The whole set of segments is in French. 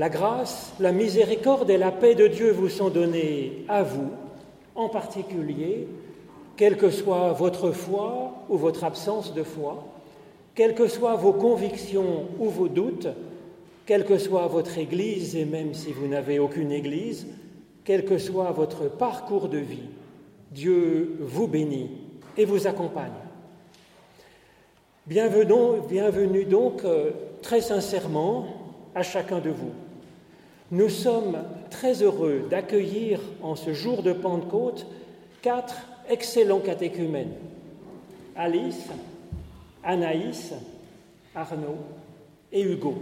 La grâce, la miséricorde et la paix de Dieu vous sont données à vous, en particulier, quelle que soit votre foi ou votre absence de foi, quelles que soient vos convictions ou vos doutes, quelle que soit votre Église, et même si vous n'avez aucune Église, quel que soit votre parcours de vie, Dieu vous bénit et vous accompagne. Bienvenue, donc euh, très sincèrement à chacun de vous. Nous sommes très heureux d'accueillir en ce jour de Pentecôte quatre excellents catéchumènes. Alice, Anaïs, Arnaud et Hugo.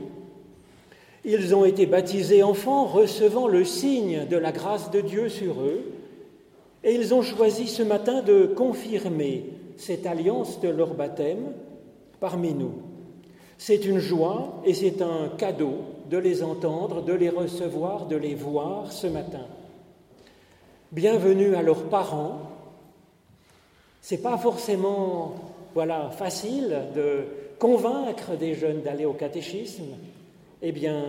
Ils ont été baptisés enfants, recevant le signe de la grâce de Dieu sur eux, et ils ont choisi ce matin de confirmer cette alliance de leur baptême parmi nous. C'est une joie et c'est un cadeau de les entendre, de les recevoir, de les voir ce matin. Bienvenue à leurs parents. C'est pas forcément voilà facile de convaincre des jeunes d'aller au catéchisme. Eh bien,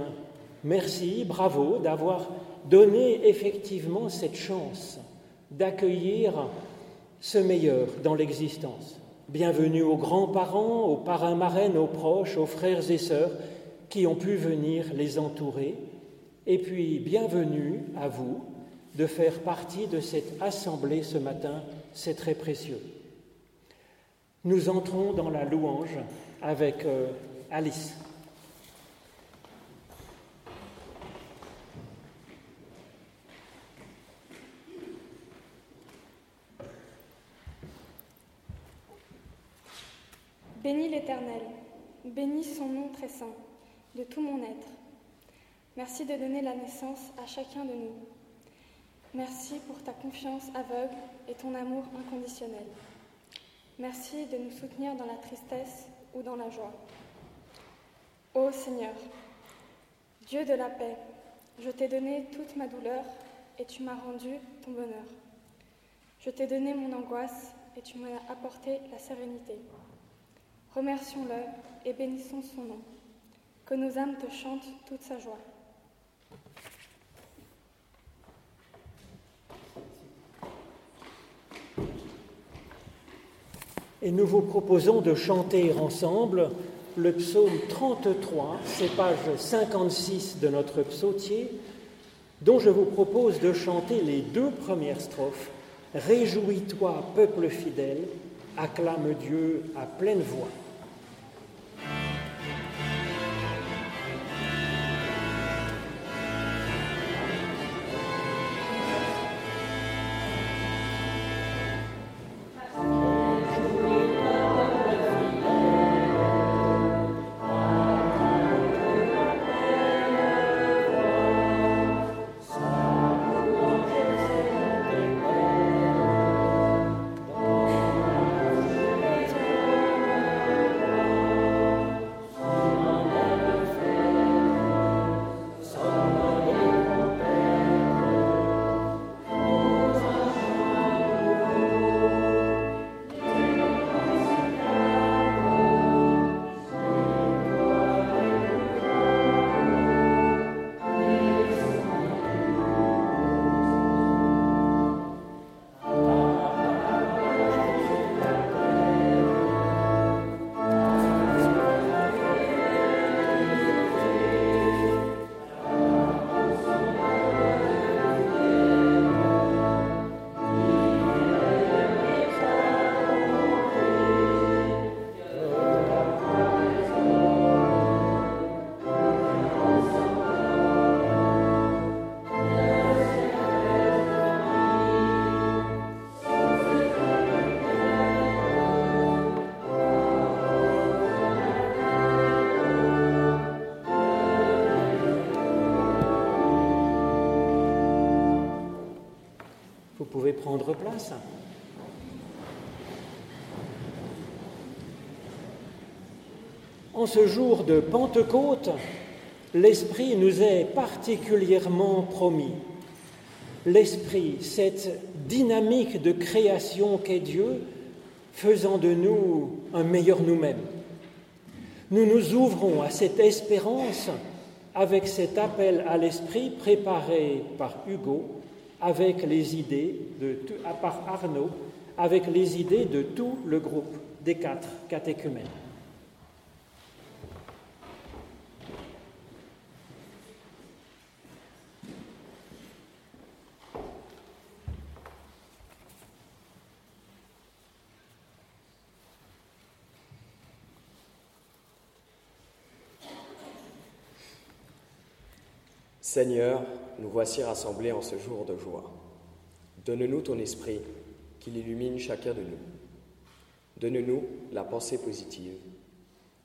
merci, bravo d'avoir donné effectivement cette chance d'accueillir ce meilleur dans l'existence. Bienvenue aux grands-parents, aux parrains-marraines, aux proches, aux frères et sœurs qui ont pu venir les entourer. Et puis, bienvenue à vous de faire partie de cette assemblée ce matin, c'est très précieux. Nous entrons dans la louange avec euh, Alice. Bénis l'Éternel, bénis son nom très saint, de tout mon être. Merci de donner la naissance à chacun de nous. Merci pour ta confiance aveugle et ton amour inconditionnel. Merci de nous soutenir dans la tristesse ou dans la joie. Ô Seigneur, Dieu de la paix, je t'ai donné toute ma douleur et tu m'as rendu ton bonheur. Je t'ai donné mon angoisse et tu m'as apporté la sérénité. Remercions-le et bénissons son nom. Que nos âmes te chantent toute sa joie. Et nous vous proposons de chanter ensemble le psaume 33, c'est page 56 de notre psautier, dont je vous propose de chanter les deux premières strophes. Réjouis-toi, peuple fidèle, acclame Dieu à pleine voix. Prendre place. En ce jour de Pentecôte, l'Esprit nous est particulièrement promis. L'Esprit, cette dynamique de création qu'est Dieu, faisant de nous un meilleur nous-mêmes. Nous nous ouvrons à cette espérance avec cet appel à l'esprit préparé par Hugo, avec les idées de par Arnaud, avec les idées de tout le groupe des quatre catéchumènes. Seigneur, nous voici rassemblés en ce jour de joie. Donne-nous ton esprit, qu'il illumine chacun de nous. Donne-nous la pensée positive.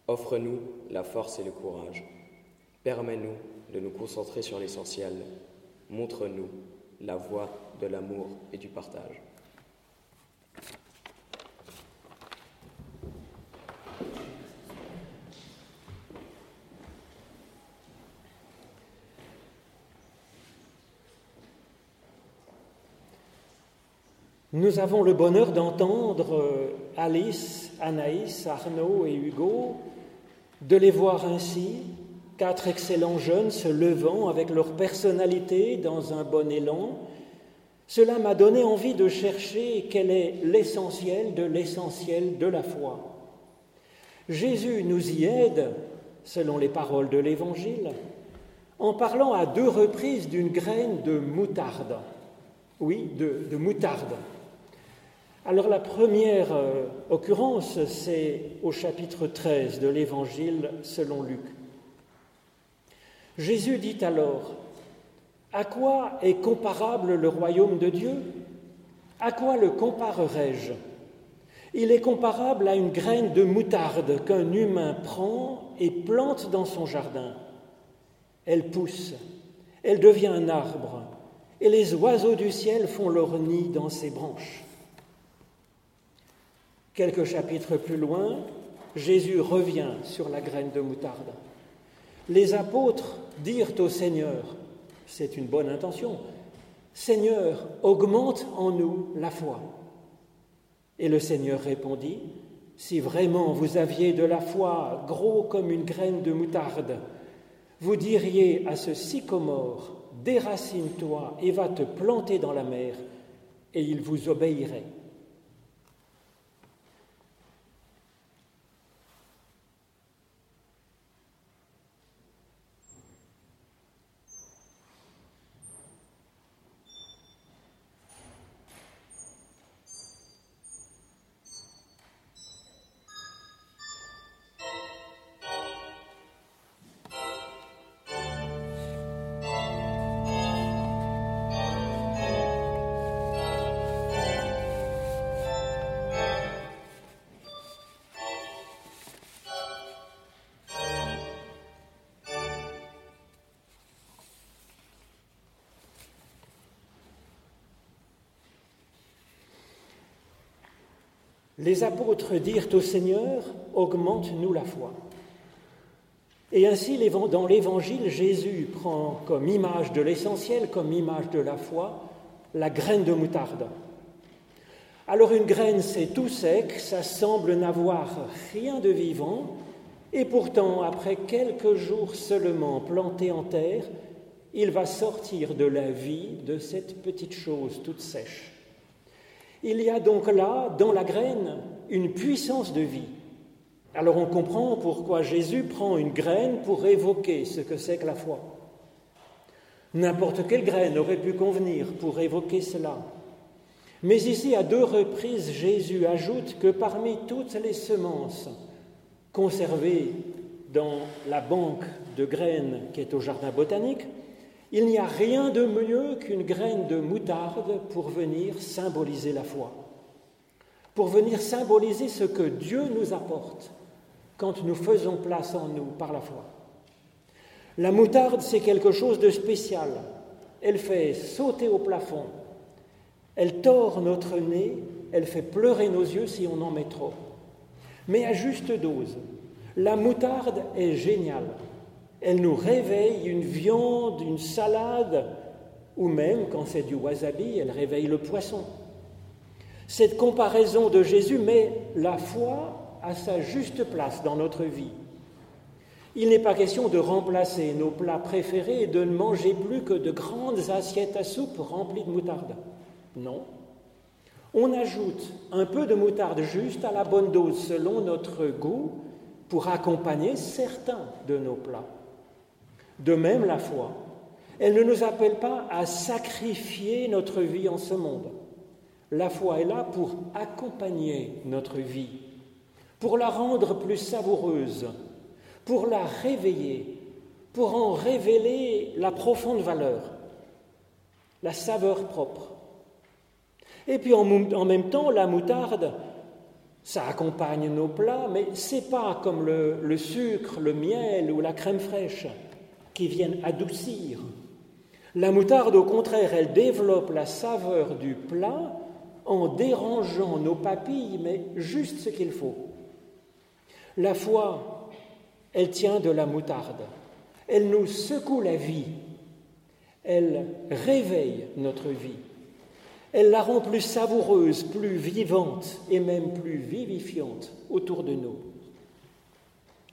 Offre-nous la force et le courage. Permets-nous de nous concentrer sur l'essentiel. Montre-nous la voie de l'amour et du partage. Nous avons le bonheur d'entendre euh, Alice, Anaïs, Arnaud et Hugo, de les voir ainsi, quatre excellents jeunes se levant avec leur personnalité dans un bon élan. Cela m'a donné envie de chercher quel est l'essentiel de l'essentiel de la foi. Jésus nous y aide, selon les paroles de l'Évangile, en parlant à deux reprises d'une graine de moutarde. Oui, de, de moutarde. Alors la première euh, occurrence, c'est au chapitre 13 de l'Évangile selon Luc. Jésus dit alors, À quoi est comparable le royaume de Dieu? À quoi le comparerai-je Il est comparable à une graine de moutarde qu'un humain prend et plante dans son jardin. Elle pousse, elle devient un arbre, et les oiseaux du ciel font leur nid dans ses branches. Quelques chapitres plus loin, Jésus revient sur la graine de moutarde. Les apôtres dirent au Seigneur, c'est une bonne intention, Seigneur, augmente en nous la foi. Et le Seigneur répondit, Si vraiment vous aviez de la foi gros comme une graine de moutarde, vous diriez à ce sycomore, Déracine-toi et va te planter dans la mer, et il vous obéirait. Les apôtres dirent au Seigneur, augmente-nous la foi. Et ainsi, dans l'Évangile, Jésus prend comme image de l'essentiel, comme image de la foi, la graine de moutarde. Alors une graine, c'est tout sec, ça semble n'avoir rien de vivant, et pourtant, après quelques jours seulement planté en terre, il va sortir de la vie de cette petite chose toute sèche. Il y a donc là, dans la graine, une puissance de vie. Alors on comprend pourquoi Jésus prend une graine pour évoquer ce que c'est que la foi. N'importe quelle graine aurait pu convenir pour évoquer cela. Mais ici, à deux reprises, Jésus ajoute que parmi toutes les semences conservées dans la banque de graines qui est au jardin botanique, il n'y a rien de mieux qu'une graine de moutarde pour venir symboliser la foi, pour venir symboliser ce que Dieu nous apporte quand nous faisons place en nous par la foi. La moutarde, c'est quelque chose de spécial. Elle fait sauter au plafond, elle tord notre nez, elle fait pleurer nos yeux si on en met trop. Mais à juste dose. La moutarde est géniale. Elle nous réveille une viande, une salade, ou même, quand c'est du wasabi, elle réveille le poisson. Cette comparaison de Jésus met la foi à sa juste place dans notre vie. Il n'est pas question de remplacer nos plats préférés et de ne manger plus que de grandes assiettes à soupe remplies de moutarde. Non. On ajoute un peu de moutarde juste à la bonne dose selon notre goût pour accompagner certains de nos plats. De même, la foi, elle ne nous appelle pas à sacrifier notre vie en ce monde. La foi est là pour accompagner notre vie, pour la rendre plus savoureuse, pour la réveiller, pour en révéler la profonde valeur, la saveur propre. Et puis en, même temps, la moutarde, ça accompagne nos plats, mais c'est pas comme le, le, sucre, le miel ou la crème fraîche qui viennent adoucir. La moutarde, au contraire, elle développe la saveur du plat en dérangeant nos papilles, mais juste ce qu'il faut. La foi, elle tient de la moutarde. Elle nous secoue la vie. Elle réveille notre vie. Elle la rend plus savoureuse, plus vivante et même plus vivifiante autour de nous.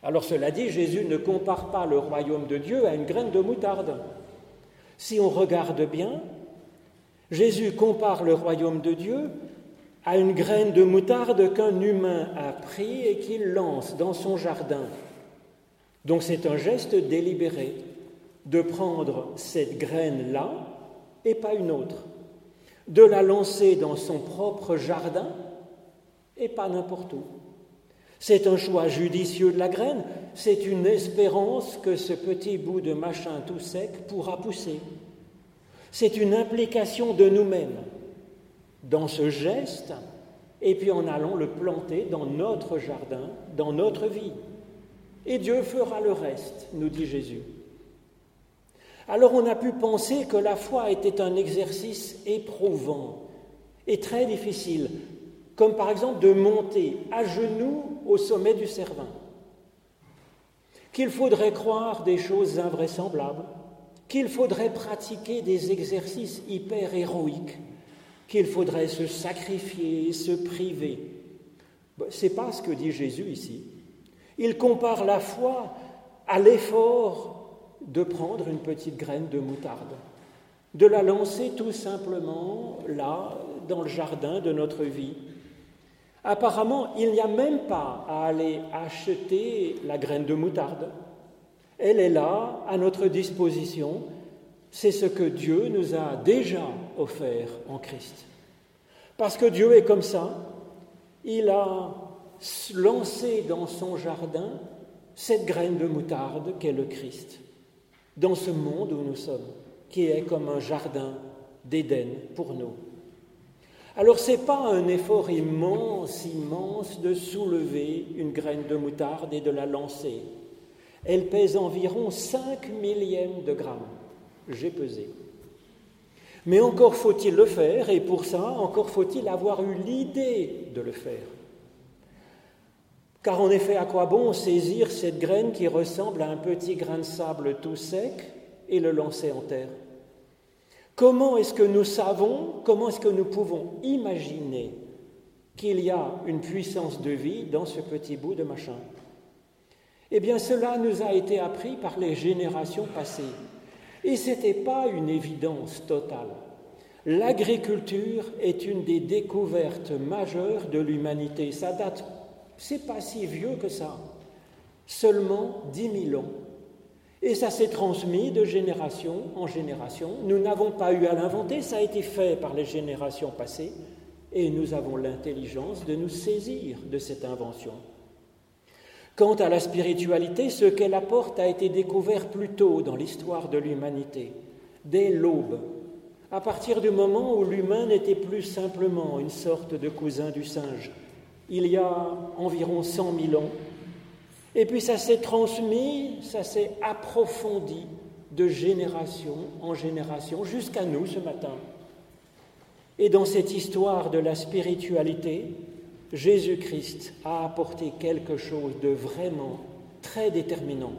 Alors cela dit, Jésus ne compare pas le royaume de Dieu à une graine de moutarde. Si on regarde bien, Jésus compare le royaume de Dieu à une graine de moutarde qu'un humain a pris et qu'il lance dans son jardin donc c'est un geste délibéré de prendre cette graine-là et pas une autre, de la lancer dans son propre jardin et pas n'importe où. C'est un choix judicieux de la graine, c'est une espérance que ce petit bout de machin tout sec pourra pousser. C'est une implication de nous-mêmes dans ce geste et puis en allant le planter dans notre jardin, dans notre vie. Et Dieu fera le reste, nous dit Jésus. Alors on a pu penser que la foi était un exercice éprouvant et très difficile, comme par exemple de monter à genoux au sommet du Cervin, qu'il faudrait croire des choses invraisemblables, qu'il faudrait pratiquer des exercices hyper héroïques, qu'il faudrait se sacrifier, se priver. Ce n'est pas ce que dit Jésus ici. Il compare la foi à l'effort de prendre une petite graine de moutarde, de la lancer tout simplement là, dans le jardin de notre vie. Apparemment, il n'y a même pas à aller acheter la graine de moutarde. Elle est là, à notre disposition. C'est ce que Dieu nous a déjà offert en Christ. Parce que Dieu est comme ça, il a lancer dans son jardin cette graine de moutarde qu'est le Christ, dans ce monde où nous sommes, qui est comme un jardin d'Éden pour nous. Alors ce n'est pas un effort immense, immense de soulever une graine de moutarde et de la lancer. Elle pèse environ 5 millièmes de grammes. J'ai pesé. Mais encore faut-il le faire, et pour ça, encore faut-il avoir eu l'idée de le faire. Car en effet, à quoi bon saisir cette graine qui ressemble à un petit grain de sable tout sec et le lancer en terre? Comment est-ce que nous savons, comment est-ce que nous pouvons imaginer qu'il y a une puissance de vie dans ce petit bout de machin? Eh bien, cela nous a été appris par les générations passées. Et ce n'était pas une évidence totale. L'agriculture est une des découvertes majeures de l'humanité. Ça date c'est pas si vieux que ça, seulement dix mille ans. Et ça s'est transmis de génération en génération. Nous n'avons pas eu à l'inventer, ça a été fait par les générations passées, et nous avons l'intelligence de nous saisir de cette invention. Quant à la spiritualité, ce qu'elle apporte a été découvert plus tôt dans l'histoire de l'humanité, dès l'aube, à partir du moment où l'humain n'était plus simplement une sorte de cousin du singe, il y a environ 100 000 ans. Et puis ça s'est transmis, ça s'est approfondi de génération en génération jusqu'à nous ce matin. Et dans cette histoire de la spiritualité, Jésus-Christ a apporté quelque chose de vraiment très déterminant.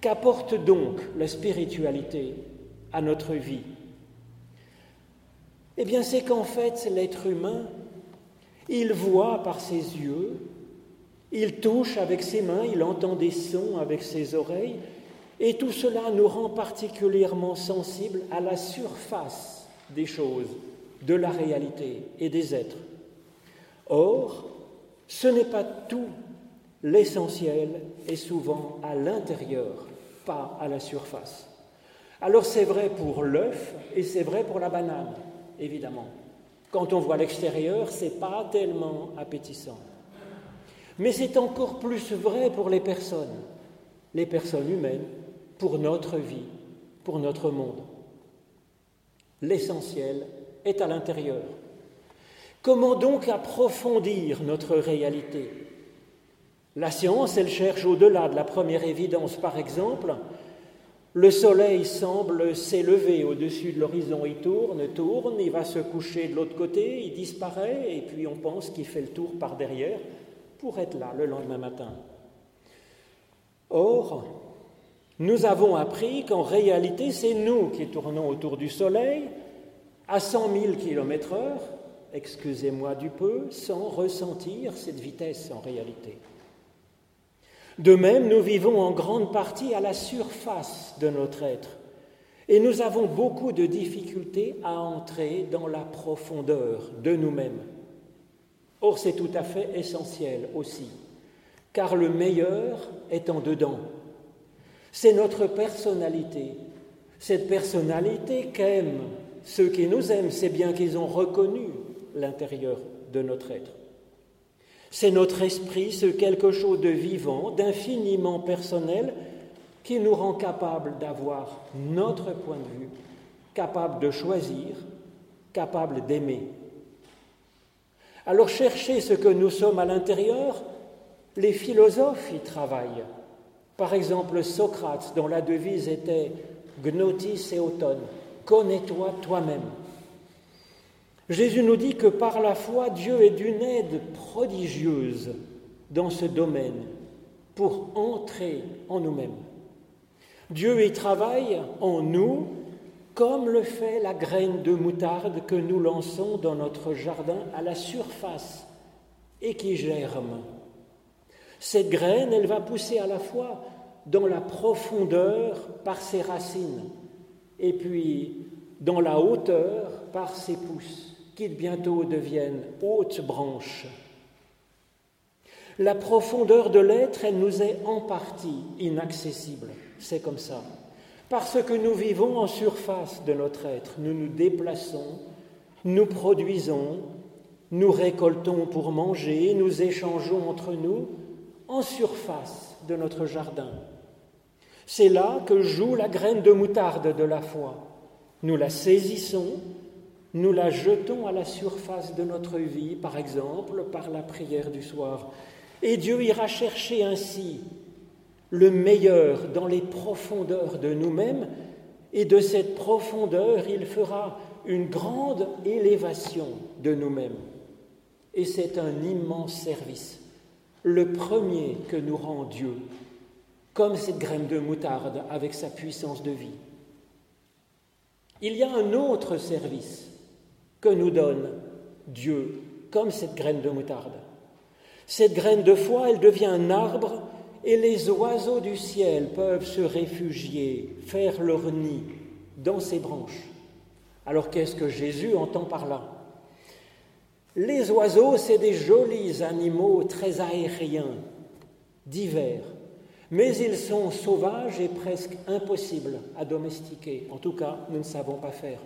Qu'apporte donc la spiritualité à notre vie? Eh bien, c'est qu'en fait, l'être humain il voit par ses yeux, Il touche avec ses mains, il entend des sons avec ses oreilles, et tout cela nous rend particulièrement sensibles à la surface des choses, de la réalité et des êtres. Or, ce n'est pas tout. L'essentiel est souvent à l'intérieur, pas à la surface. Alors c'est vrai pour l'œuf et c'est vrai pour la banane, évidemment. Quand on voit l'extérieur, ce n'est pas tellement appétissant. Mais c'est encore plus vrai pour les personnes, les personnes humaines, pour notre vie, pour notre monde. L'essentiel est à l'intérieur. Comment donc approfondir notre réalité? La science, elle cherche au-delà de la première évidence. Par exemple, le soleil semble s'élever au-dessus de l'horizon, il tourne, tourne, il va se coucher de l'autre côté, il disparaît, et puis on pense qu'il fait le tour par derrière pour être là le lendemain matin. Or, nous avons appris qu'en réalité, c'est nous qui tournons autour du Soleil à 100 000 km heure, excusez-moi du peu, sans ressentir cette vitesse en réalité. De même, nous vivons en grande partie à la surface de notre être et nous avons beaucoup de difficultés à entrer dans la profondeur de nous-mêmes. Or, c'est tout à fait essentiel aussi, car le meilleur est en dedans. C'est notre personnalité, cette personnalité qu'aiment ceux qui nous aiment, c'est bien qu'ils ont reconnu l'intérieur de notre être. C'est notre esprit, ce quelque chose de vivant, d'infiniment personnel, qui nous rend capable d'avoir notre point de vue, capable de choisir, capable d'aimer. Alors chercher ce que nous sommes à l'intérieur, les philosophes y travaillent. Par exemple, Socrate, dont la devise était Gnotis et automne, connais-toi toi-même. Jésus nous dit que par la foi, Dieu est d'une aide prodigieuse dans ce domaine pour entrer en nous-mêmes. Dieu y travaille en nous comme le fait la graine de moutarde que nous lançons dans notre jardin à la surface et qui germe. Cette graine, elle va pousser à la fois dans la profondeur par ses racines et puis dans la hauteur par ses pousses, qui bientôt deviennent hautes branches. La profondeur de l'être, elle nous est en partie inaccessible, c'est comme ça. Parce que nous vivons en surface de notre être, nous nous déplaçons, nous produisons, nous récoltons pour manger, nous échangeons entre nous en surface de notre jardin. C'est là que joue la graine de moutarde de la foi. Nous la saisissons, nous la jetons à la surface de notre vie, par exemple par la prière du soir. Et Dieu ira chercher ainsi le meilleur dans les profondeurs de nous-mêmes, et de cette profondeur, il fera une grande élévation de nous-mêmes. Et c'est un immense service, le premier que nous rend Dieu comme cette graine de moutarde avec sa puissance de vie. Il y a un autre service que nous donne Dieu, comme cette graine de moutarde. Cette graine de foi, elle devient un arbre et les oiseaux du ciel peuvent se réfugier, faire leur nid dans ses branches. Alors qu'est-ce que Jésus entend par là? Les oiseaux, c'est des jolis animaux très aériens, divers, mais ils sont sauvages et presque impossibles à domestiquer. En tout cas, nous ne savons pas faire.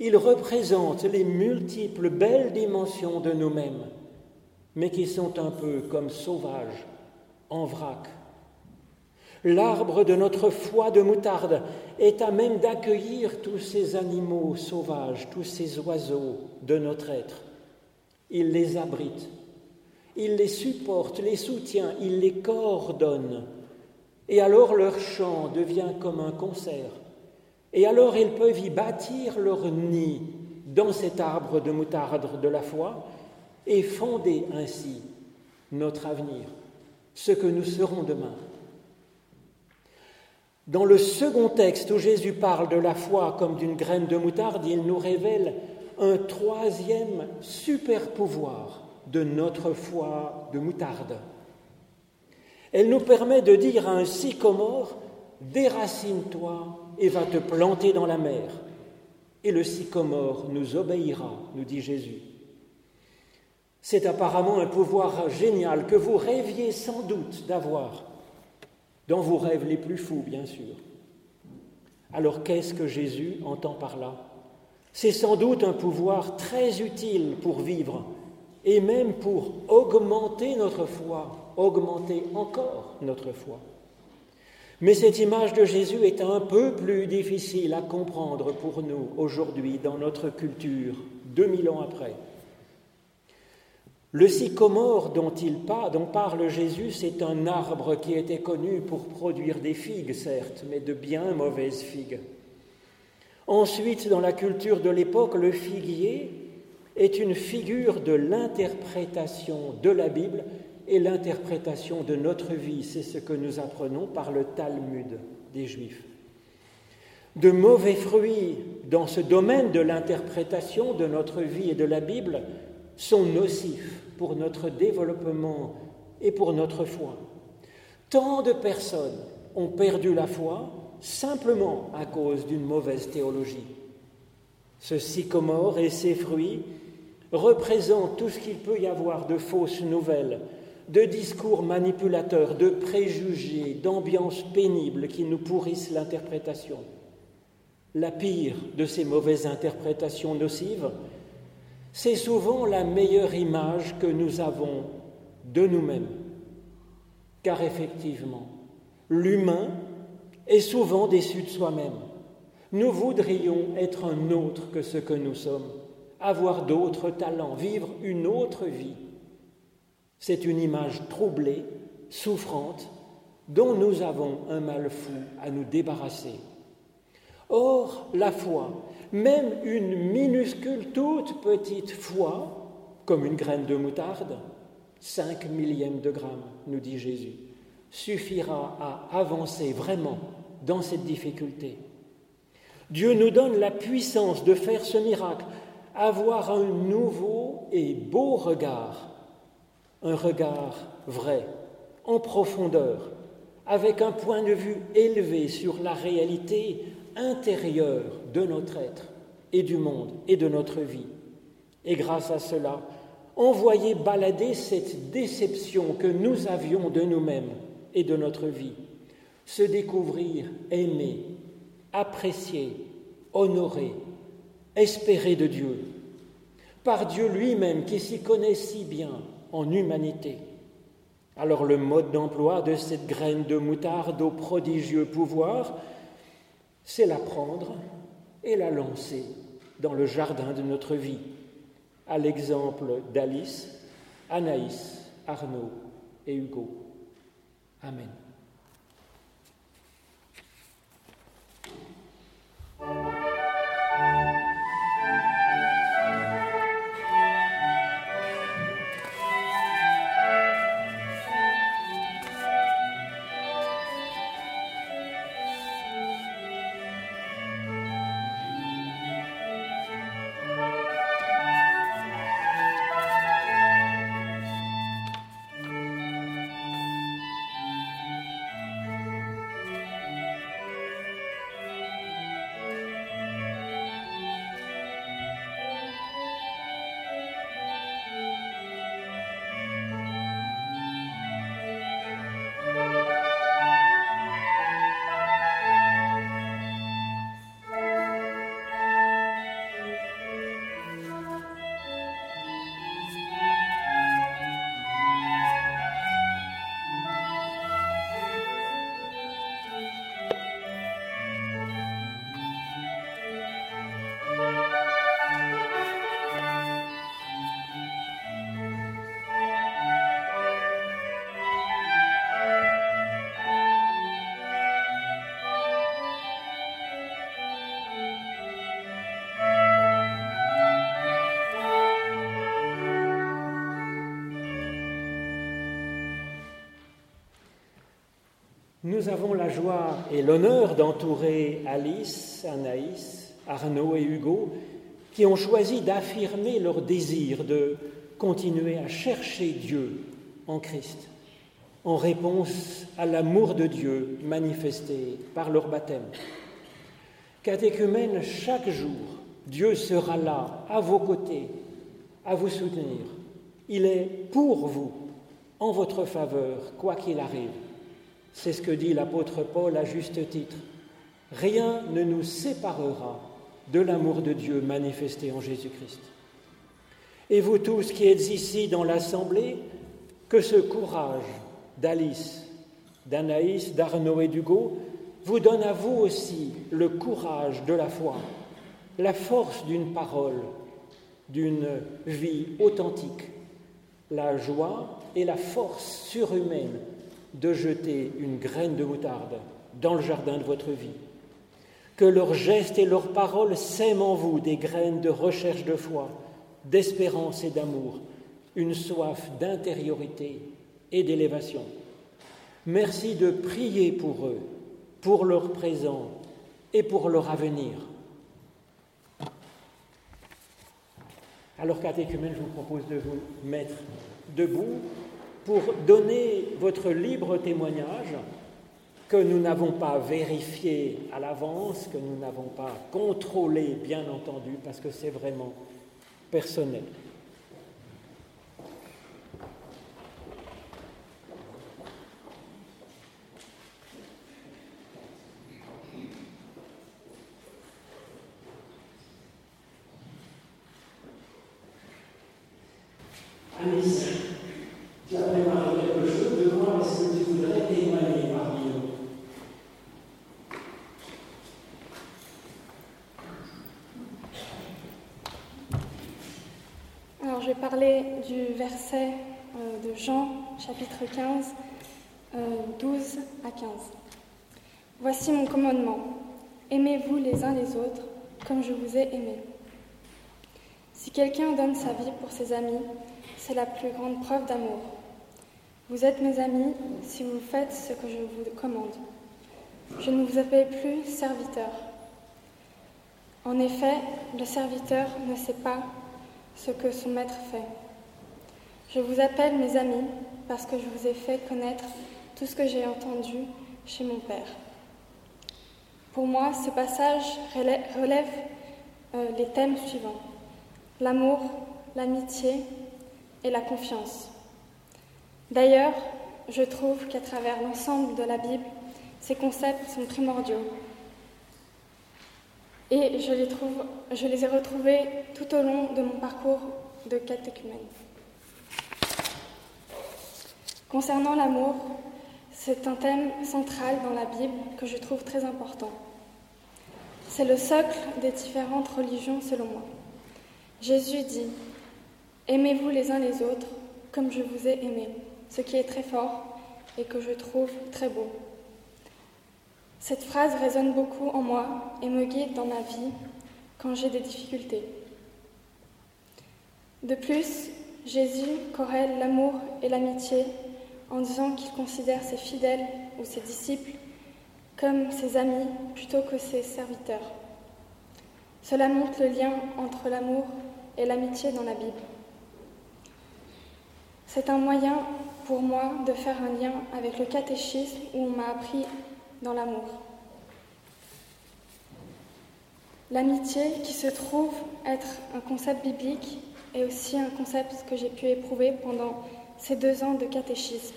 Ils représentent les multiples belles dimensions de nous-mêmes, mais qui sont un peu comme sauvages, en vrac. L'arbre de notre foi de moutarde est à même d'accueillir tous ces animaux sauvages, tous ces oiseaux de notre être. Il les abrite il les supporte, les soutient, il les coordonne. Et alors leur chant devient comme un concert. Et alors ils peuvent y bâtir leur nid dans cet arbre de moutarde de la foi et fonder ainsi notre avenir, ce que nous serons demain. Dans le second texte où Jésus parle de la foi comme d'une graine de moutarde, il nous révèle un troisième super pouvoir de notre foi de moutarde. Elle nous permet de dire à un sycomore, déracine-toi et va te planter dans la mer. Et le sycomore nous obéira, nous dit Jésus. C'est apparemment un pouvoir génial que vous rêviez sans doute d'avoir, dans vos rêves les plus fous, bien sûr. Alors qu'est-ce que Jésus entend par là? C'est sans doute un pouvoir très utile pour vivre et même pour augmenter notre foi, augmenter encore notre foi. Mais cette image de Jésus est un peu plus difficile à comprendre pour nous aujourd'hui dans notre culture, 2000 ans après. Le sycomore dont, il dont parle Jésus, c'est un arbre qui était connu pour produire des figues, certes, mais de bien mauvaises figues. Ensuite, dans la culture de l'époque, le figuier est une figure de l'interprétation de la Bible et l'interprétation de notre vie. C'est ce que nous apprenons par le Talmud des Juifs. De mauvais fruits dans ce domaine de l'interprétation de notre vie et de la Bible sont nocifs pour notre développement et pour notre foi. Tant de personnes ont perdu la foi simplement à cause d'une mauvaise théologie. Ce sycomore et ses fruits représentent tout ce qu'il peut y avoir de fausses nouvelles, de discours manipulateurs, de préjugés, d'ambiances pénibles qui nous pourrissent l'interprétation. La pire de ces mauvaises interprétations nocives, c'est souvent la meilleure image que nous avons de nous-mêmes. Car effectivement, l'humain est souvent déçu de soi-même. Nous voudrions être un autre que ce que nous sommes, avoir d'autres talents, vivre une autre vie. C'est une image troublée, souffrante, dont nous avons un mal fou à nous débarrasser. Or, la foi, même une minuscule, toute petite foi, comme une graine de moutarde, cinq millièmes de gramme, nous dit Jésus, suffira à avancer vraiment dans cette difficulté. Dieu nous donne la puissance de faire ce miracle, avoir un nouveau et beau regard, un regard vrai, en profondeur, avec un point de vue élevé sur la réalité intérieure de notre être et du monde et de notre vie. Et grâce à cela, envoyer balader cette déception que nous avions de nous-mêmes et de notre vie, se découvrir aimé, apprécié, honoré, espéré de Dieu, par Dieu lui-même qui s'y connaît si bien en humanité. Alors le mode d'emploi de cette graine de moutarde au prodigieux pouvoir, c'est la prendre et la lancer dans le jardin de notre vie, à l'exemple d'Alice, Anaïs, Arnaud et Hugo. Amen. Nous avons la joie et l'honneur d'entourer Alice, Anaïs, Arnaud et Hugo, qui ont choisi d'affirmer leur désir de continuer à chercher Dieu en Christ. en réponse à l'amour de Dieu manifesté par leur baptême. Catéchumène, chaque jour, Dieu sera là, à vos côtés, à vous soutenir. Il est pour vous, en votre faveur, quoi qu'il arrive. C'est ce que dit l'apôtre Paul à juste titre. Rien ne nous séparera de l'amour de Dieu manifesté en Jésus-Christ. Et vous tous qui êtes ici dans l'Assemblée, que ce courage d'Alice, d'Anaïs, d'Arnaud et d'Hugo vous donne à vous aussi le courage de la foi, la force d'une parole, d'une vie authentique, la joie et la force surhumaine de jeter une graine de moutarde dans le jardin de votre vie. Que leurs gestes et leurs paroles sèment en vous des graines de recherche de foi, d'espérance et d'amour, une soif d'intériorité et d'élévation. Merci de prier pour eux, pour leur présent et pour leur avenir. Alors, catéchumène, je vous propose de vous mettre debout pour donner votre libre témoignage que nous n'avons pas vérifié à l'avance, que nous n'avons pas contrôlé, bien entendu, parce que c'est vraiment personnel. parler du verset euh, de Jean, chapitre 15, 12 euh, à 15. Voici mon commandement. Aimez-vous les uns les autres comme je vous ai aimé. Si quelqu'un donne sa vie pour ses amis, c'est la plus grande preuve d'amour. Vous êtes mes amis si vous faites ce que je vous commande. Je ne vous appelle plus serviteur. En effet, le serviteur ne sait pas ce que son maître fait. Je vous appelle mes amis parce que je vous ai fait connaître tout ce que j'ai entendu chez mon Père. Pour moi, ce passage relève euh, les thèmes suivants. L'amour, l'amitié et la confiance. D'ailleurs, je trouve qu'à travers l'ensemble de la Bible, ces concepts sont primordiaux. Et je les, trouve, je les ai retrouvés tout au long de mon parcours de catéchumène. Concernant l'amour, c'est un thème central dans la Bible que je trouve très important. C'est le socle des différentes religions selon moi. Jésus dit Aimez-vous les uns les autres comme je vous ai aimé, ce qui est très fort et que je trouve très beau. Cette phrase résonne beaucoup en moi et me guide dans ma vie quand j'ai des difficultés. De plus, Jésus corrèle l'amour et l'amitié en disant qu'il considère ses fidèles ou ses disciples comme ses amis plutôt que ses serviteurs. Cela montre le lien entre l'amour et l'amitié dans la Bible. C'est un moyen pour moi de faire un lien avec le catéchisme où on m'a appris dans l'amour. L'amitié, qui se trouve être un concept biblique, est aussi un concept que j'ai pu éprouver pendant ces deux ans de catéchisme.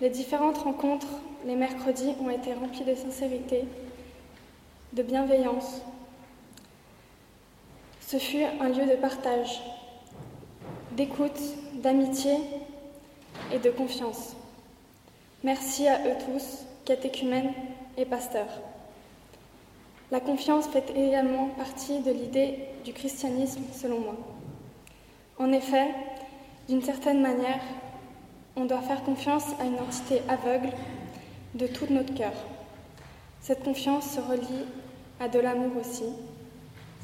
Les différentes rencontres les mercredis ont été remplies de sincérité, de bienveillance. Ce fut un lieu de partage, d'écoute, d'amitié et de confiance. Merci à eux tous catéchumène et pasteur. La confiance fait également partie de l'idée du christianisme, selon moi. En effet, d'une certaine manière, on doit faire confiance à une entité aveugle de tout notre cœur. Cette confiance se relie à de l'amour aussi.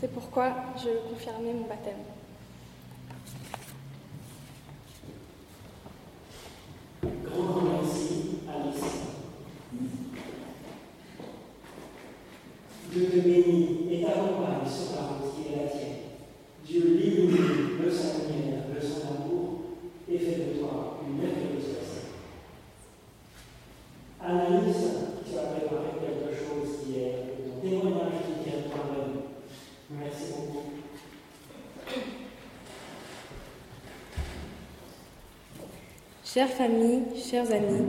C'est pourquoi je confirmais mon baptême. Dieu te bénit et sur la route qui est la tienne. Dieu illumine de sa lumière, de son amour et fait de toi une merveilleuse personne. Chère famille, chers amis,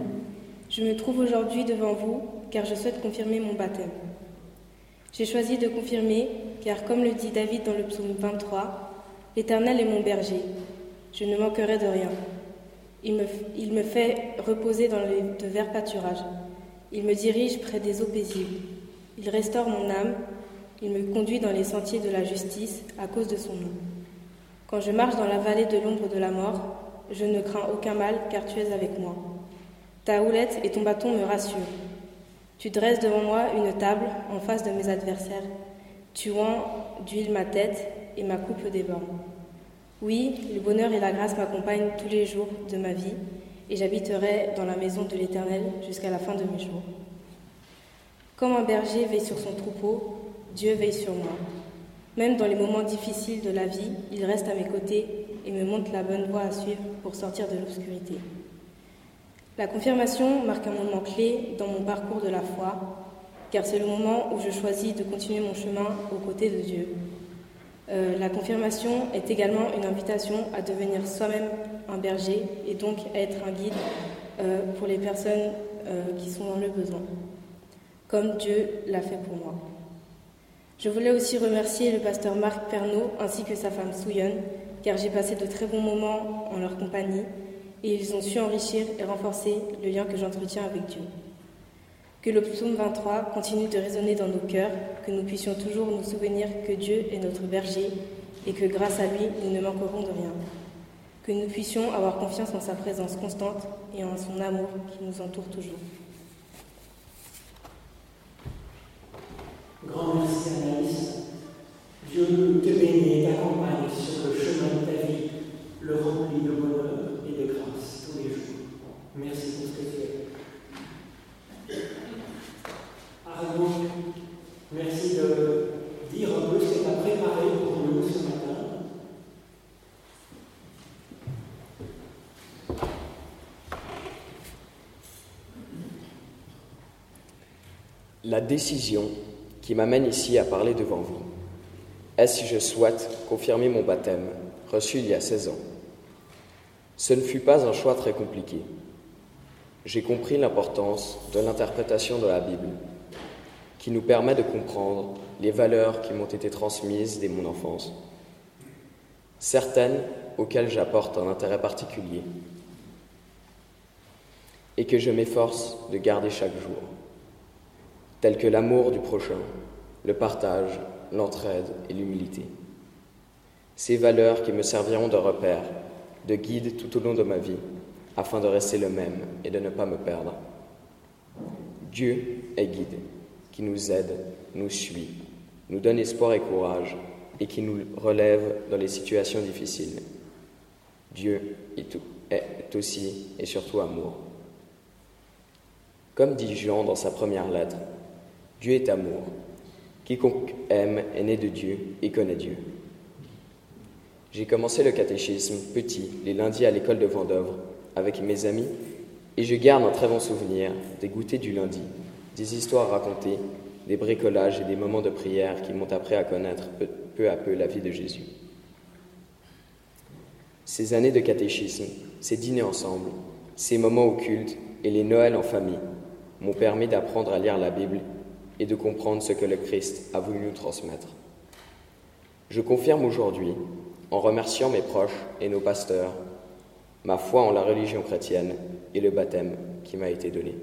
je me trouve aujourd'hui devant vous car je souhaite confirmer mon baptême. J'ai choisi de confirmer car comme le dit David dans le psaume 23, L'Éternel est mon berger, je ne manquerai de rien. Il me, il me fait reposer dans les, de verts pâturages. Il me dirige près des eaux paisibles. Il restaure mon âme. Il me conduit dans les sentiers de la justice à cause de son nom. Quand je marche dans la vallée de l'ombre de la mort, je ne crains aucun mal car tu es avec moi. Ta houlette et ton bâton me rassurent. Tu dresses devant moi une table en face de mes adversaires. Tu oins d'huile ma tête et ma coupe déborde. Oui, le bonheur et la grâce m'accompagnent tous les jours de ma vie, et j'habiterai dans la maison de l'Éternel jusqu'à la fin de mes jours. Comme un berger veille sur son troupeau, Dieu veille sur moi. Même dans les moments difficiles de la vie, il reste à mes côtés et me montre la bonne voie à suivre pour sortir de l'obscurité. La confirmation marque un moment clé dans mon parcours de la foi, car c'est le moment où je choisis de continuer mon chemin aux côtés de Dieu. Euh, la confirmation est également une invitation à devenir soi-même un berger et donc à être un guide euh, pour les personnes euh, qui sont dans le besoin, comme Dieu l'a fait pour moi. Je voulais aussi remercier le pasteur Marc Pernaud ainsi que sa femme Souillonne, car j'ai passé de très bons moments en leur compagnie et ils ont su enrichir et renforcer le lien que j'entretiens avec Dieu. Que le psaume 23 continue de résonner dans nos cœurs, que nous puissions toujours nous souvenir que Dieu est notre berger et que grâce à lui, nous ne manquerons de rien. Que nous puissions avoir confiance en sa présence constante et en son amour qui nous entoure toujours. Grand merci. Dieu te bénit et t'accompagne le chemin de ta vie, le rempli de bonheur et de grâce tous les jours. Merci pour ce que tu es. Merci de dire ce que tu as préparé pour nous ce matin. La décision qui m'amène ici à parler devant vous est si je souhaite confirmer mon baptême reçu il y a 16 ans? Ce ne fut pas un choix très compliqué. J'ai compris l'importance de l'interprétation de la Bible, qui nous permet de comprendre les valeurs qui m'ont été transmises dès mon enfance, certaines auxquelles j'apporte un intérêt particulier et que je m'efforce de garder chaque jour, telles que l'amour du prochain, le partage, l'entraide et l'humilité. Ces valeurs qui me serviront de repère, de guide tout au long de ma vie, afin de rester le même et de ne pas me perdre. Dieu est guide, qui nous aide, nous suit, nous donne espoir et courage, et qui nous relève dans les situations difficiles. Dieu est aussi et surtout amour. Comme dit Jean dans sa première lettre, Dieu est amour. Quiconque aime est né de Dieu et connaît Dieu. J'ai commencé le catéchisme petit les lundis à l'école de Vendœuvre avec mes amis et je garde un très bon souvenir des goûters du lundi, des histoires racontées, des bricolages et des moments de prière qui m'ont appris à connaître peu, à peu la vie de Jésus. Ces années de catéchisme, ces dîners ensemble, ces moments occultes et les Noëls en famille m'ont permis d'apprendre à lire la Bible et de comprendre ce que le Christ a voulu nous transmettre. Je confirme aujourd'hui, en remerciant mes proches et nos pasteurs, ma foi en la religion chrétienne et le baptême qui m'a été donné.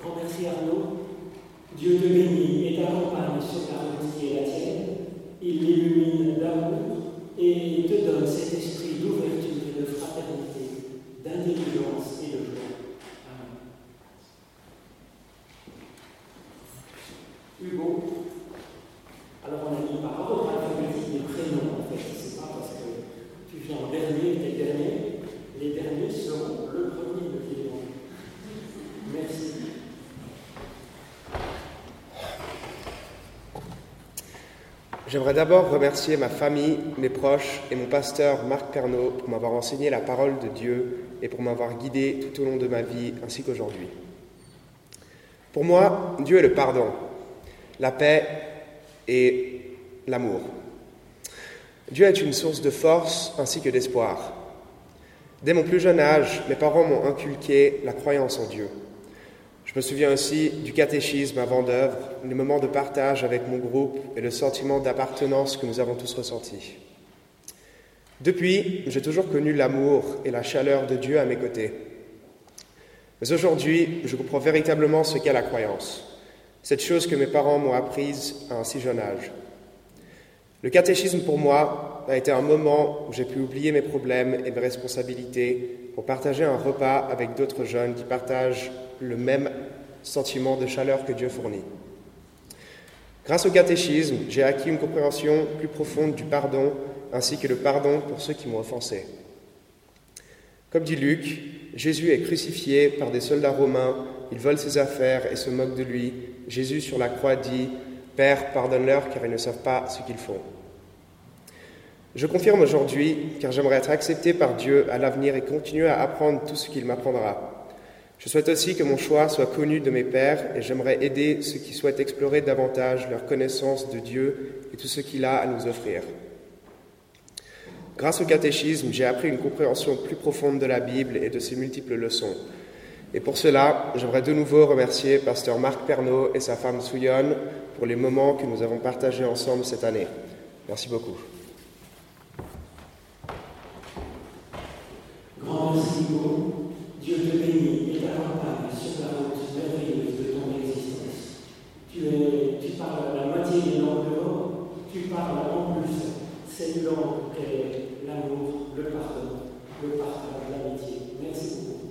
Grand merci Arnaud. Dieu te bénit et t'accompagne sur la route qui la tienne. Il l'illumine d'amour et te donne cet esprit d'ouverture et de fraternité, d'intelligence et de joie. Amen. Hugo, mis par ordre alphabétique des prénoms, en fait, c'est pas parce que tu viens en dernier, t'es le dernier, les derniers seront le premier de tes noms. Merci. J'aimerais d'abord remercier ma famille, mes proches et mon pasteur Marc Pernaud pour m'avoir enseigné la parole de Dieu et pour m'avoir guidé tout au long de ma vie ainsi qu'aujourd'hui. Pour moi, Dieu est le pardon, la paix et l'amour. Dieu est une source de force ainsi que d'espoir. Dès mon plus jeune âge, mes parents m'ont inculqué la croyance en Dieu. Je me souviens aussi du catéchisme avant d'œuvre, les moments de partage avec mon groupe et le sentiment d'appartenance que nous avons tous ressenti. Depuis, j'ai toujours connu l'amour et la chaleur de Dieu à mes côtés. Mais aujourd'hui, je comprends véritablement ce qu'est la croyance, cette chose que mes parents m'ont apprise à un si jeune âge. Le catéchisme pour moi a été un moment où j'ai pu oublier mes problèmes et mes responsabilités pour partager un repas avec d'autres jeunes qui partagent le même sentiment de chaleur que Dieu fournit. Grâce au catéchisme, j'ai acquis une compréhension plus profonde du pardon ainsi que le pardon pour ceux qui m'ont offensé. Comme dit Luc, Jésus est crucifié par des soldats romains, ils volent ses affaires et se moquent de lui. Jésus sur la croix dit Père, pardonne-leur car ils ne savent pas ce qu'ils font. Je confirme aujourd'hui car j'aimerais être accepté par Dieu à l'avenir et continuer à apprendre tout ce qu'il m'apprendra. Je souhaite aussi que mon choix soit connu de mes pères et j'aimerais aider ceux qui souhaitent explorer davantage leur connaissance de Dieu et tout ce qu'il a à nous offrir. Grâce au catéchisme, j'ai appris une compréhension plus profonde de la Bible et de ses multiples leçons. Et pour cela, j'aimerais de nouveau remercier Pasteur Marc Pernaud et sa femme Souillonne pour les moments que nous avons partagés ensemble cette année. Merci beaucoup. Grand merci Dieu te bénit et t'accompagne sur la route merveilleuse de ton existence. Tu, es, tu parles la moitié des langues de tu parles en plus cette langue qu'est l'amour, le pardon, le partage, l'amitié. Merci beaucoup.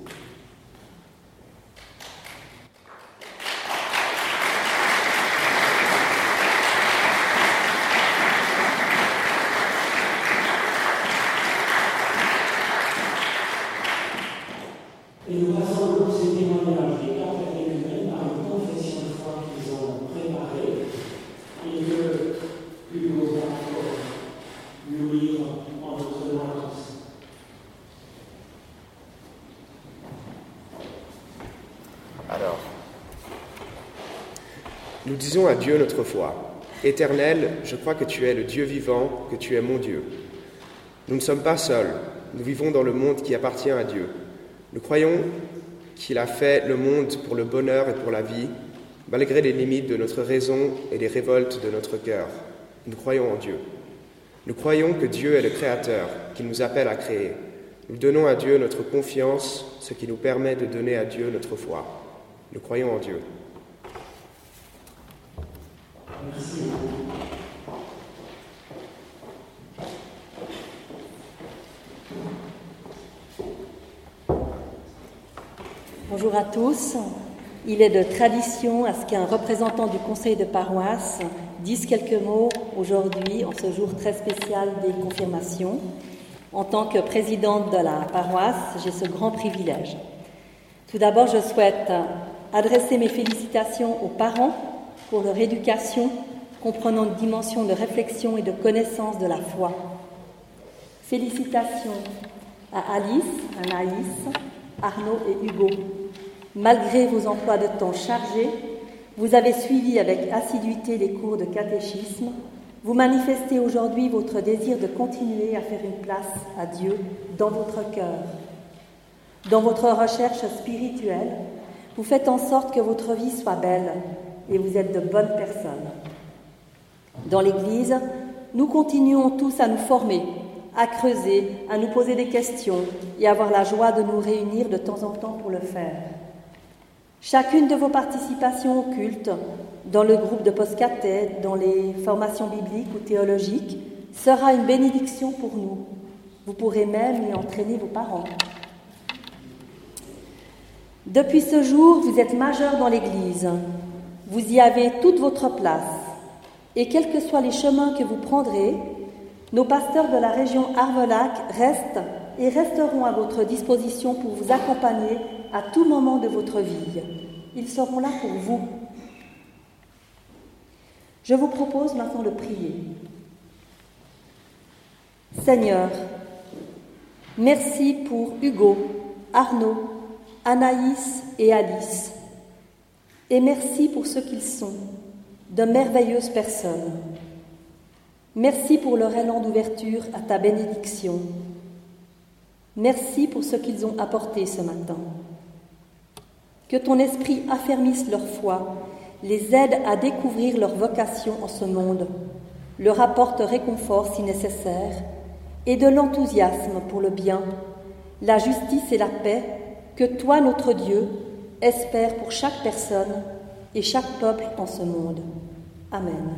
Disons à Dieu notre foi. Éternel, je crois que tu es le Dieu vivant, que tu es mon Dieu. Nous ne sommes pas seuls, nous vivons dans le monde qui appartient à Dieu. Nous croyons qu'il a fait le monde pour le bonheur et pour la vie, malgré les limites de notre raison et les révoltes de notre cœur. Nous croyons en Dieu. Nous croyons que Dieu est le Créateur, qu'il nous appelle à créer. Nous donnons à Dieu notre confiance, ce qui nous permet de donner à Dieu notre foi. Nous croyons en Dieu. Bonjour à tous. Il est de tradition à ce qu'un représentant du conseil de paroisse dise quelques mots aujourd'hui, en ce jour très spécial des confirmations. En tant que présidente de la paroisse, j'ai ce grand privilège. Tout d'abord, je souhaite adresser mes félicitations aux parents pour leur éducation, comprenant une dimension de réflexion et de connaissance de la foi. Félicitations à Alice, Anaïs, Arnaud et Hugo. Malgré vos emplois de temps chargés, vous avez suivi avec assiduité les cours de catéchisme. Vous manifestez aujourd'hui votre désir de continuer à faire une place à Dieu dans votre cœur. Dans votre recherche spirituelle, vous faites en sorte que votre vie soit belle, et vous êtes de bonnes personnes. Dans l'Église, nous continuons tous à nous former, à creuser, à nous poser des questions et avoir la joie de nous réunir de temps en temps pour le faire. Chacune de vos participations au culte, dans le groupe de post dans les formations bibliques ou théologiques, sera une bénédiction pour nous. Vous pourrez même y entraîner vos parents. Depuis ce jour, vous êtes majeur dans l'Église. Vous y avez toute votre place. Et quels que soient les chemins que vous prendrez, nos pasteurs de la région Arvelac restent et resteront à votre disposition pour vous accompagner à tout moment de votre vie. Ils seront là pour vous. Je vous propose maintenant de prier. Seigneur, merci pour Hugo, Arnaud, Anaïs et Alice. Et merci pour ce qu'ils sont, de merveilleuses personnes. Merci pour leur élan d'ouverture à ta bénédiction. Merci pour ce qu'ils ont apporté ce matin. Que ton esprit affermisse leur foi, les aide à découvrir leur vocation en ce monde, leur apporte réconfort si nécessaire, et de l'enthousiasme pour le bien, la justice et la paix que toi, notre Dieu, espères pour chaque personne et chaque peuple en ce monde. Amen.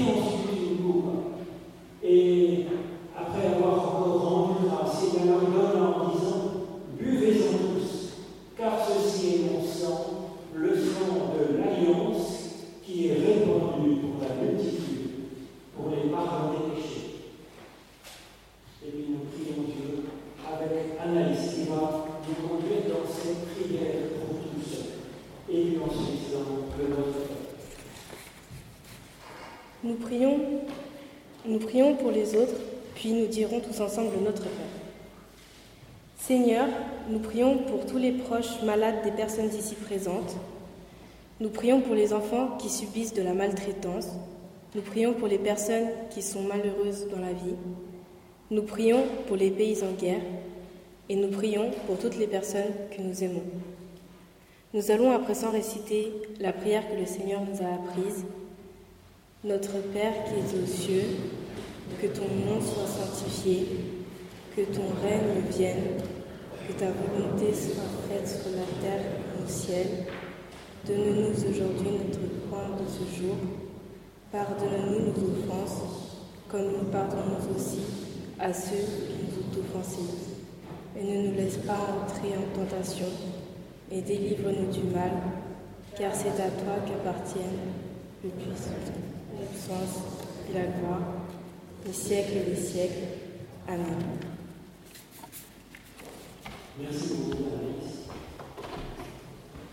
Nous prions, nous prions pour les autres, puis nous dirons tous ensemble notre Père. Seigneur, nous prions pour tous les malades des personnes ici présentes. Nous prions pour les enfants qui subissent de la maltraitance. Nous prions pour les personnes qui sont malheureuses dans la vie. Nous prions pour les pays en guerre. Et nous prions pour toutes les personnes que nous aimons. Nous allons à présent réciter la prière que le Seigneur nous a apprise. Notre Père qui es aux cieux, que ton nom soit sanctifié, que ton règne vienne, que ta volonté soit faite sur la terre et au ciel. Donne-nous aujourd'hui notre pain de ce jour. Pardonne-nous nos offenses, comme nous pardonnons aussi à ceux qui nous ont offensés. Et ne nous laisse pas entrer en tentation, et délivre-nous du mal, car c'est à toi qu'appartiennent le puissance, la puissance et la gloire, les siècles et les siècles. Amen. Merci beaucoup, Alice.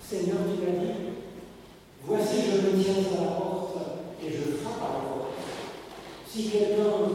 Seigneur, tu m'as dit, voici je me tiens à la porte et je frappe à la porte. Si quelqu'un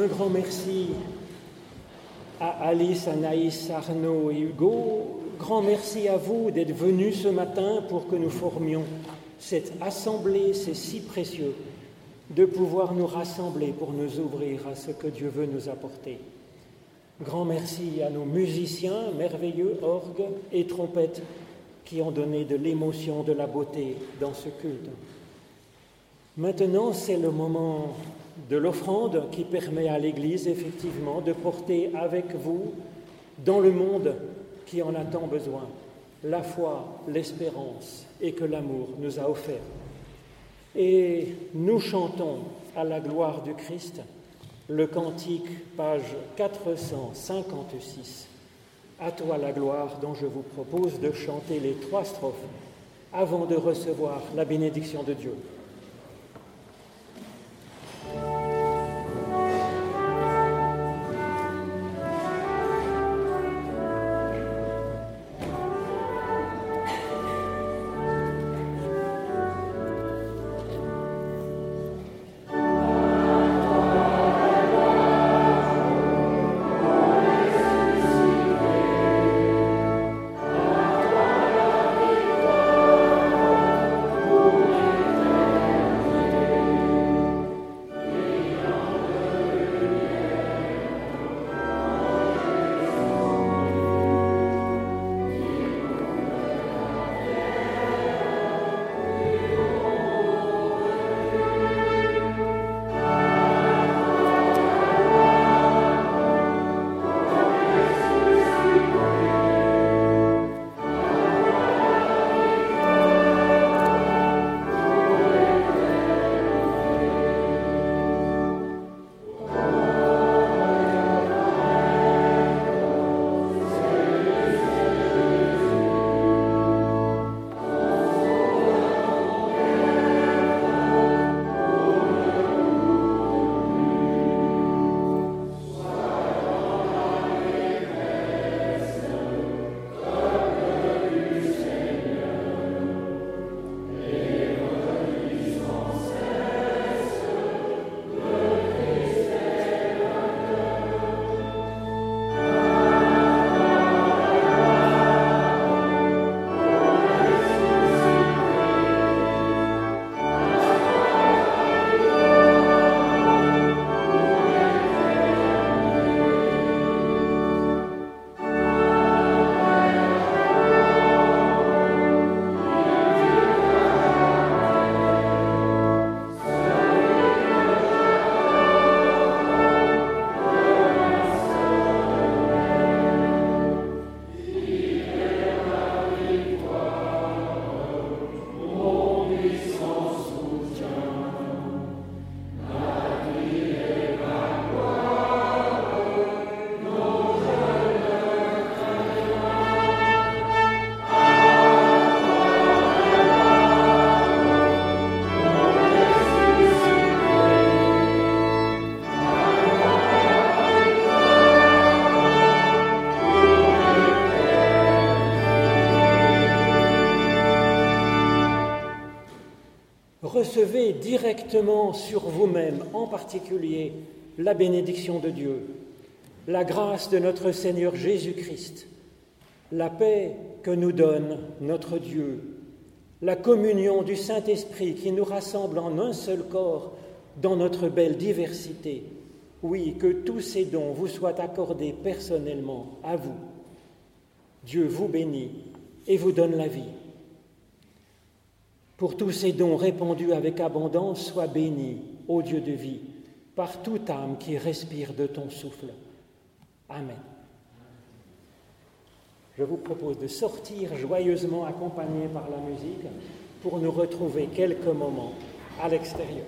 Un grand merci à Alice, Anaïs, Arnaud et Hugo. Grand merci à vous d'être venus ce matin pour que nous formions cette assemblée. C'est si précieux de pouvoir nous rassembler pour nous ouvrir à ce que Dieu veut nous apporter. Grand merci à nos musiciens merveilleux, orgues et trompettes, qui ont donné de l'émotion, de la beauté dans ce culte. Maintenant, c'est le moment de l'offrande qui permet à l'Église effectivement de porter avec vous dans le monde qui en a tant besoin la foi, l'espérance et que l'amour nous a offert. Et nous chantons à la gloire du Christ le cantique, page 456. À toi la gloire dont je vous propose de chanter les trois strophes avant de recevoir la bénédiction de Dieu. Sur vous-même, en particulier, la bénédiction de Dieu, la grâce de notre Seigneur Jésus-Christ, la paix que nous donne notre Dieu, la communion du Saint-Esprit qui nous rassemble en un seul corps dans notre belle diversité. Oui, que tous ces dons vous soient accordés personnellement à vous. Dieu vous bénit et vous donne la vie. Pour tous ces dons répandus avec abondance, sois béni, ô Dieu de vie, par toute âme qui respire de ton souffle. Amen. Je vous propose de sortir joyeusement accompagnés par la musique pour nous retrouver quelques moments à l'extérieur.